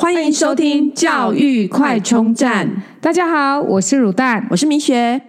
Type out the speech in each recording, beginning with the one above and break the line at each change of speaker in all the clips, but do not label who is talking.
欢迎收听教育快充站。
大家好，我是乳蛋，
我是明雪。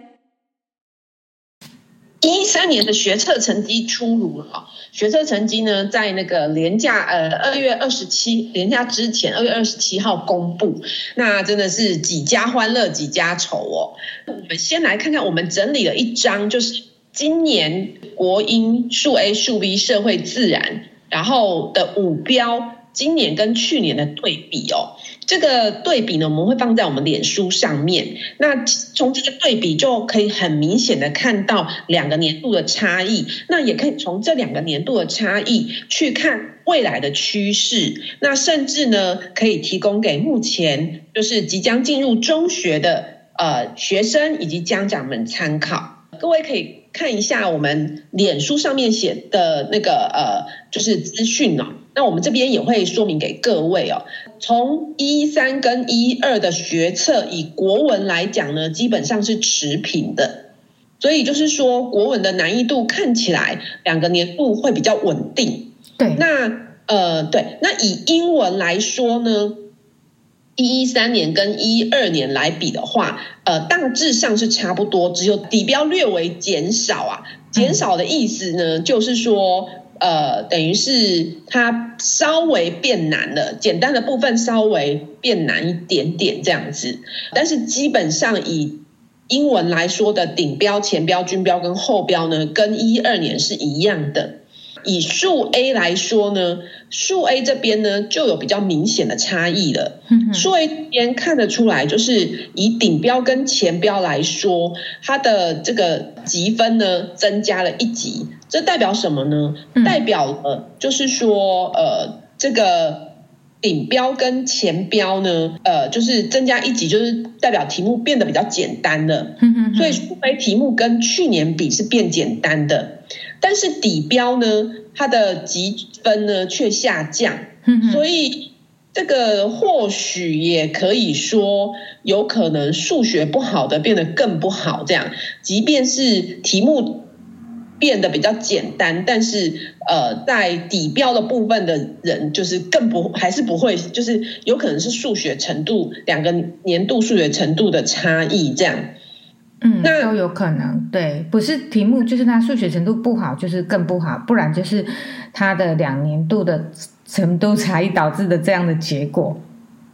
一三年的学测成绩出炉了，学测成绩呢，在那个连假呃二月二十七连假之前，二月二十七号公布。那真的是几家欢乐几家愁哦。我们先来看看，我们整理了一张，就是今年国英数 A、数 B、社会、自然，然后的五标。今年跟去年的对比哦，这个对比呢，我们会放在我们脸书上面。那从这个对比就可以很明显的看到两个年度的差异。那也可以从这两个年度的差异去看未来的趋势。那甚至呢，可以提供给目前就是即将进入中学的呃学生以及家长们参考。各位可以看一下我们脸书上面写的那个呃，就是资讯哦。那我们这边也会说明给各位哦。从一三跟一二的学测，以国文来讲呢，基本上是持平的，所以就是说国文的难易度看起来两个年度会比较稳定。
对，
那呃对，那以英文来说呢，一一三年跟一二年来比的话，呃，大致上是差不多，只有底标略微减少啊。减少的意思呢，就是说。呃，等于是它稍微变难了，简单的部分稍微变难一点点这样子，但是基本上以英文来说的顶标、前标、均标跟后标呢，跟一二年是一样的。以数 A 来说呢，数 A 这边呢就有比较明显的差异了。数 A 这边看得出来，就是以顶标跟前标来说，它的这个积分呢增加了一级。这代表什么呢？代表了就是说，呃，这个顶标跟前标呢，呃，就是增加一级，就是代表题目变得比较简单了。所以数 A 题目跟去年比是变简单的。但是底标呢，它的积分呢却下降，所以这个或许也可以说，有可能数学不好的变得更不好，这样，即便是题目变得比较简单，但是呃，在底标的部分的人，就是更不还是不会，就是有可能是数学程度两个年度数学程度的差异这样。
嗯，那都有可能，对，不是题目，就是他数学程度不好，就是更不好，不然就是他的两年度的程度差异导致的这样的结果。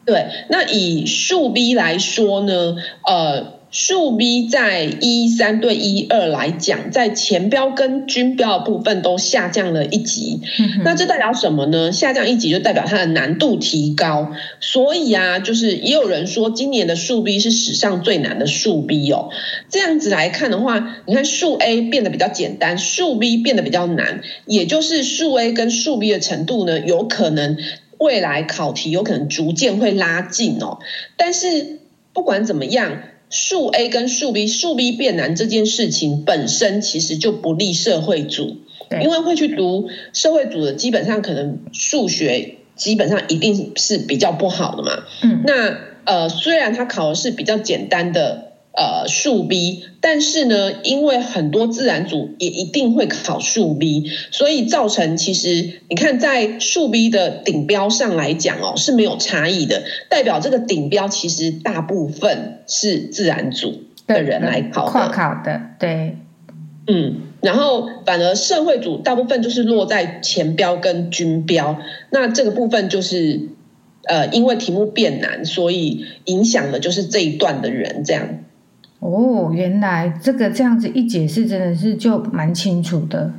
对，那以数 B 来说呢，呃。数 B 在一三对一二来讲，在前标跟均标的部分都下降了一级，那这代表什么呢？下降一级就代表它的难度提高，所以啊，就是也有人说今年的数 B 是史上最难的数 B 哦。这样子来看的话，你看数 A 变得比较简单，数 B 变得比较难，也就是数 A 跟数 B 的程度呢，有可能未来考题有可能逐渐会拉近哦。但是不管怎么样。数 A 跟数 B，数 B 变难这件事情本身其实就不利社会组，因为会去读社会组的，基本上可能数学基本上一定是比较不好的嘛。嗯，那呃，虽然他考的是比较简单的。呃，数 B，但是呢，因为很多自然组也一定会考数 B，所以造成其实你看在数 B 的顶标上来讲哦，是没有差异的，代表这个顶标其实大部分是自然组的人来考的，
跨考的，对，
嗯，然后反而社会组大部分就是落在前标跟军标，那这个部分就是呃，因为题目变难，所以影响的就是这一段的人这样。
哦，原来这个这样子一解释，真的是就蛮清楚的。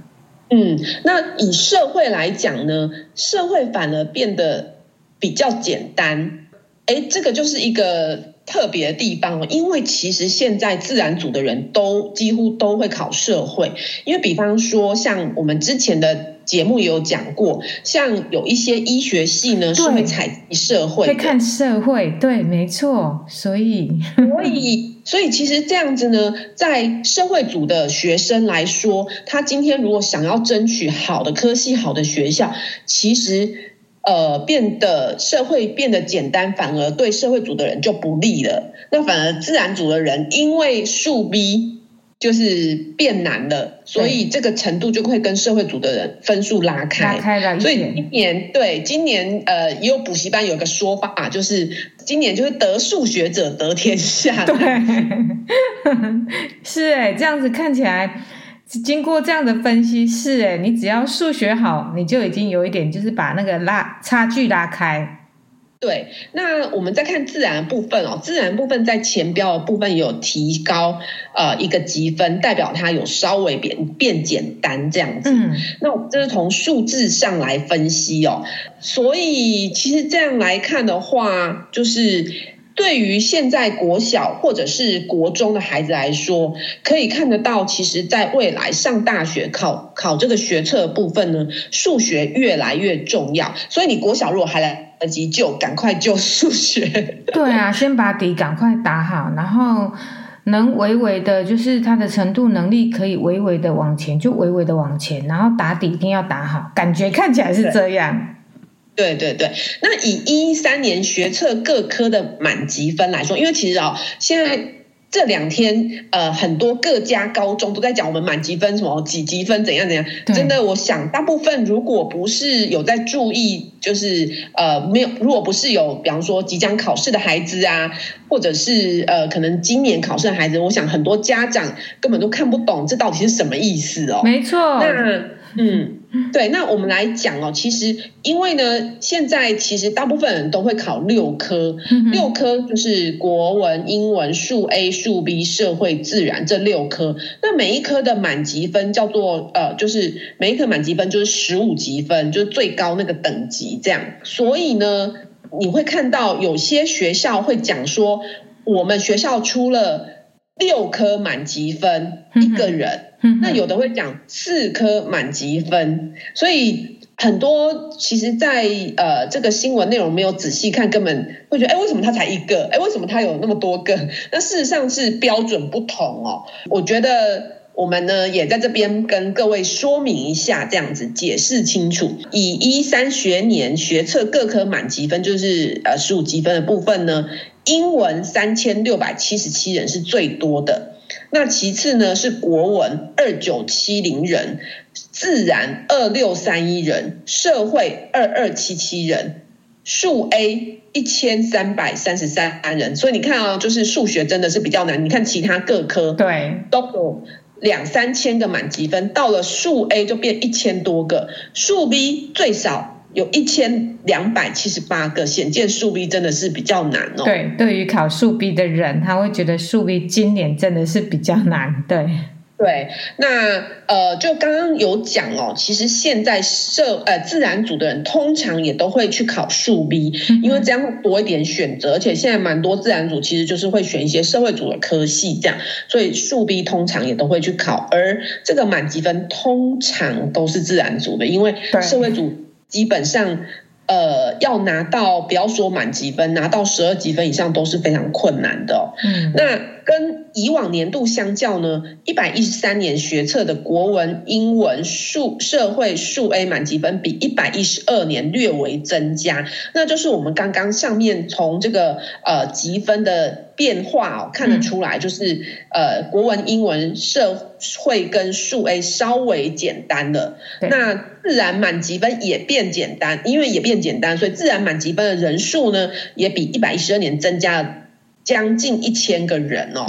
嗯，那以社会来讲呢，社会反而变得比较简单。哎，这个就是一个特别的地方哦，因为其实现在自然组的人都几乎都会考社会，因为比方说像我们之前的。节目也有讲过，像有一些医学系呢是会采社会，
会看社会，对，没错。所以，
所以，所以其实这样子呢，在社会组的学生来说，他今天如果想要争取好的科系、好的学校，其实呃，变得社会变得简单，反而对社会组的人就不利了。那反而自然组的人，因为数 B。就是变难了，所以这个程度就会跟社会组的人分数拉开，
拉开了。
所以今年对今年呃也有补习班有一个说法，就是今年就是得数学者得天下。
对，是哎，这样子看起来，经过这样的分析，是哎，你只要数学好，你就已经有一点就是把那个拉差距拉开。
对，那我们再看自然部分哦，自然部分在前标的部分有提高呃一个积分，代表它有稍微变变简单这样子。嗯，那我们这是从数字上来分析哦，所以其实这样来看的话，就是对于现在国小或者是国中的孩子来说，可以看得到，其实在未来上大学考考这个学测部分呢，数学越来越重要。所以你国小如果还来。而急救，赶快救数学。
对啊，先把底赶快打好，然后能微微的，就是他的程度能力可以微微的往前，就微微的往前，然后打底一定要打好，感觉看起来是这样。
对对对，那以一三年学测各科的满级分来说，因为其实啊、哦，现在。这两天，呃，很多各家高中都在讲我们满级分什么几级分怎样怎样。真的，我想大部分如果不是有在注意，就是呃没有，如果不是有，比方说即将考试的孩子啊，或者是呃可能今年考试的孩子，我想很多家长根本都看不懂这到底是什么意思哦。
没错。
那嗯。对，那我们来讲哦，其实因为呢，现在其实大部分人都会考六科，六科就是国文、英文、数 A、数 B、社会、自然这六科。那每一科的满级分叫做呃，就是每一科满级分就是十五级分，就是最高那个等级这样。所以呢，你会看到有些学校会讲说，我们学校出了六科满级分，一个人。那有的会讲四科满级分，所以很多其实在，呃这个新闻内容没有仔细看，根本会觉得，哎，为什么他才一个？哎，为什么他有那么多个？那事实上是标准不同哦。我觉得我们呢也在这边跟各位说明一下，这样子解释清楚。以一三学年学测各科满级分，就是呃十五级分的部分呢，英文三千六百七十七人是最多的。那其次呢是国文二九七零人，自然二六三一人，社会二二七七人，数 A 一千三百三十三人。所以你看啊、哦，就是数学真的是比较难。你看其他各科对都有两三千个满级分，到了数 A 就变一千多个，数 B 最少。有一千两百七十八个，显见数 B 真的是比较难哦。
对，对于考数 B 的人，他会觉得数 B 今年真的是比较难。对，
对，那呃，就刚刚有讲哦，其实现在社呃自然组的人通常也都会去考数 B，因为这样会多一点选择，而且现在蛮多自然组其实就是会选一些社会组的科系这样，所以数 B 通常也都会去考，而这个满级分通常都是自然组的，因为社会组。基本上，呃，要拿到不要说满级分，拿到十二级分以上都是非常困难的哦。嗯，那跟以往年度相较呢，一百一十三年学测的国文、英文、数、社会、数 A 满级分比一百一十二年略微增加，那就是我们刚刚上面从这个呃级分的变化哦看得出来，就是呃国文、英文、社会跟数 A 稍微简单了，那。自然满级分也变简单，因为也变简单，所以自然满级分的人数呢，也比一百一十二年增加了将近一千个人哦。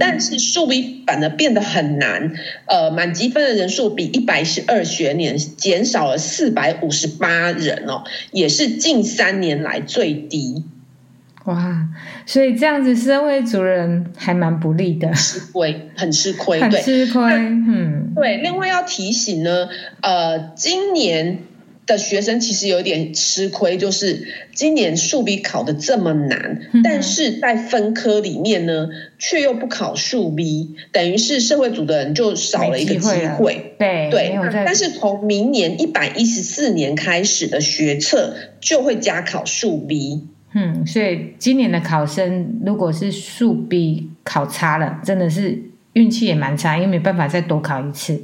但是数比反而变得很难，呃，满积分的人数比一百一十二学年减少了四百五十八人哦，也是近三年来最低。
哇，所以这样子社会主人还蛮不利的，
吃亏，很吃亏，
很吃亏。嗯，
对。另外要提醒呢，呃，今年的学生其实有点吃亏，就是今年数 B 考的这么难，嗯，但是在分科里面呢，却又不考数 B，等于是社会组的人就少了一个机会。机会
对对，
但是从明年一百一十四年开始的学测就会加考数 B。
嗯，所以今年的考生如果是数 B 考差了，真的是运气也蛮差，因为没办法再多考一次。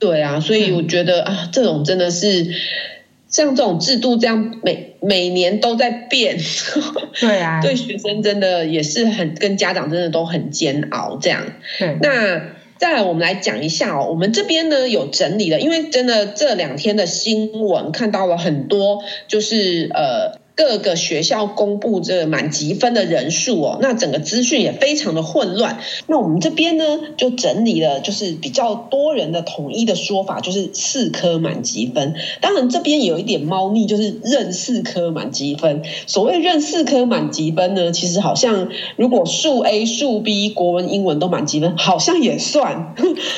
对啊，所以我觉得、嗯、啊，这种真的是像这种制度这样每每年都在变。
对啊，
对学生真的也是很跟家长真的都很煎熬这样。
对，
那再来我们来讲一下哦，我们这边呢有整理了，因为真的这两天的新闻看到了很多，就是呃。各个学校公布这满级分的人数哦，那整个资讯也非常的混乱。那我们这边呢，就整理了，就是比较多人的统一的说法，就是四科满级分。当然这边有一点猫腻，就是认四科满级分。所谓认四科满级分呢，其实好像如果数 A、数 B、国文、英文都满级分，好像也算。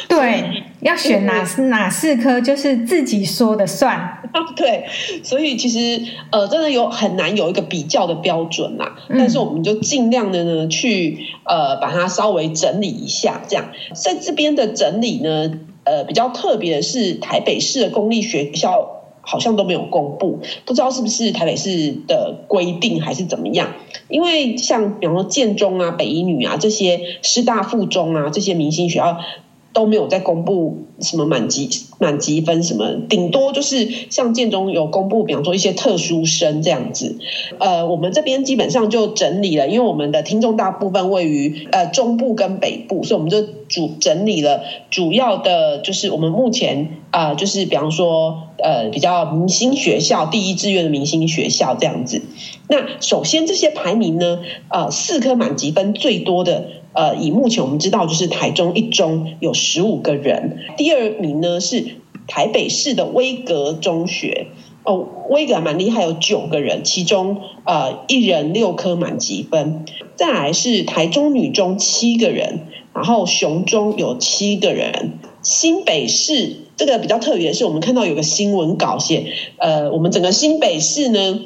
对，要选哪哪四科，就是自己说的算。
对，所以其实呃，真的有很难有一个比较的标准啦。但是我们就尽量的呢，去呃把它稍微整理一下。这样在这边的整理呢，呃，比较特别的是台北市的公立学校好像都没有公布，不知道是不是台北市的规定还是怎么样。因为像比方说建中啊、北一女啊这些师大附中啊这些明星学校。都没有再公布什么满级满级分什么，顶多就是像建中有公布，比方说一些特殊生这样子。呃，我们这边基本上就整理了，因为我们的听众大部分位于呃中部跟北部，所以我们就主整理了主要的，就是我们目前啊、就是比方说呃比较明星学校第一志愿的明星学校这样子。那首先这些排名呢，呃，四科满级分最多的。呃，以目前我们知道，就是台中一中有十五个人，第二名呢是台北市的威格中学，哦，威格蛮厉害，有九个人，其中呃一人六科满级分。再来是台中女中七个人，然后雄中有七个人，新北市这个比较特别的是，我们看到有个新闻稿写，呃，我们整个新北市呢。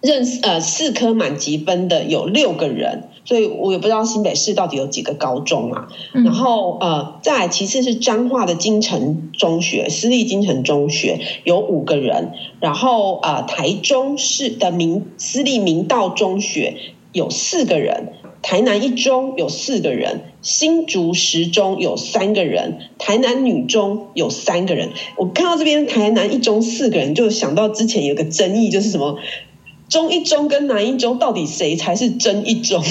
认呃四科满级分的有六个人，所以我也不知道新北市到底有几个高中啊。嗯、然后呃，再其次是彰化的金城中学，私立金城中学有五个人。然后呃，台中市的明私立明道中学有四个人，台南一中有四个人，新竹十中有三个人，台南女中有三个人。我看到这边台南一中四个人，就想到之前有个争议，就是什么。中一中跟南一中到底谁才是真一中？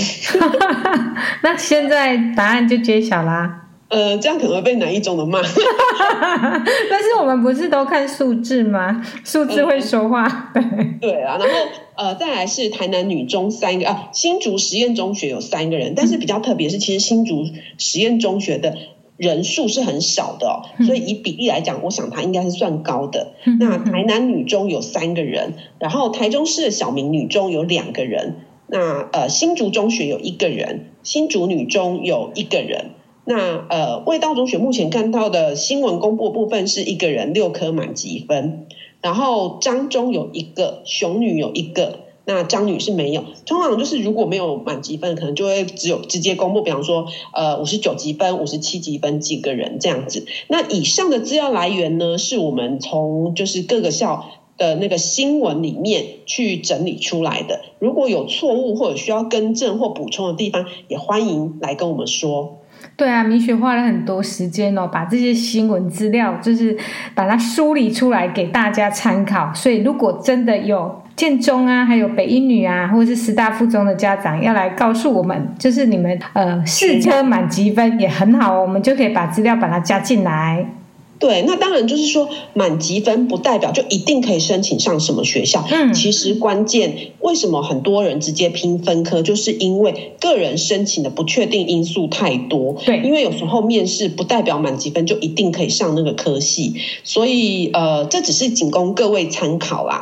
那现在答案就揭晓啦。
呃，这样可能会被南一中的骂。
但是我们不是都看数字吗？数字会说话。
嗯、对啊，然后呃，再来是台南女中三个啊，新竹实验中学有三个人，但是比较特别是，其实新竹实验中学的。人数是很少的哦，所以以比例来讲，我想它应该是算高的。那台南女中有三个人，然后台中市的小明女中有两个人，那呃新竹中学有一个人，新竹女中有一个人，那呃味道中学目前看到的新闻公布部分是一个人六科满级分，然后彰中有一个，雄女有一个。那张女士没有，通常就是如果没有满级分，可能就会只有直接公布，比方说，呃，五十九级分、五十七级分几个人这样子。那以上的资料来源呢，是我们从就是各个校的那个新闻里面去整理出来的。如果有错误或者需要更正或补充的地方，也欢迎来跟我们说。
对啊，米雪花了很多时间哦，把这些新闻资料就是把它梳理出来给大家参考。所以如果真的有。建中啊，还有北一女啊，或者是师大附中的家长要来告诉我们，就是你们呃试车满级分也很好，我们就可以把资料把它加进来。
对，那当然就是说满级分不代表就一定可以申请上什么学校。嗯，其实关键为什么很多人直接拼分科，就是因为个人申请的不确定因素太多。
对，
因为有时候面试不代表满级分就一定可以上那个科系，所以呃，这只是仅供各位参考啦。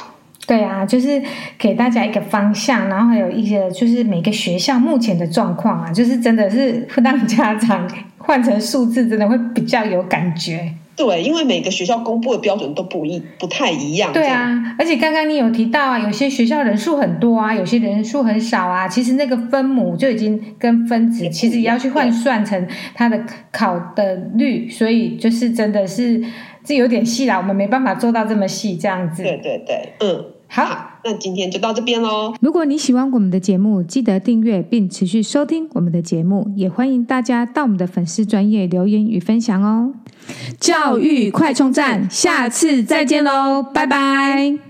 对啊，就是给大家一个方向，然后还有一些就是每个学校目前的状况啊，就是真的是让家长换成数字，真的会比较有感觉。
对，因为每个学校公布的标准都不一，不太一样。
对啊，而且刚刚你有提到啊，有些学校人数很多啊，有些人数很少啊，其实那个分母就已经跟分子其实也要去换算成它的考的率，所以就是真的是这有点细啦，我们没办法做到这么细这样子。
对对对，嗯。好，那今天就到这边喽。
如果你喜欢我们的节目，记得订阅并持续收听我们的节目，也欢迎大家到我们的粉丝专业留言与分享哦。教育快充站，下次再见喽，拜拜。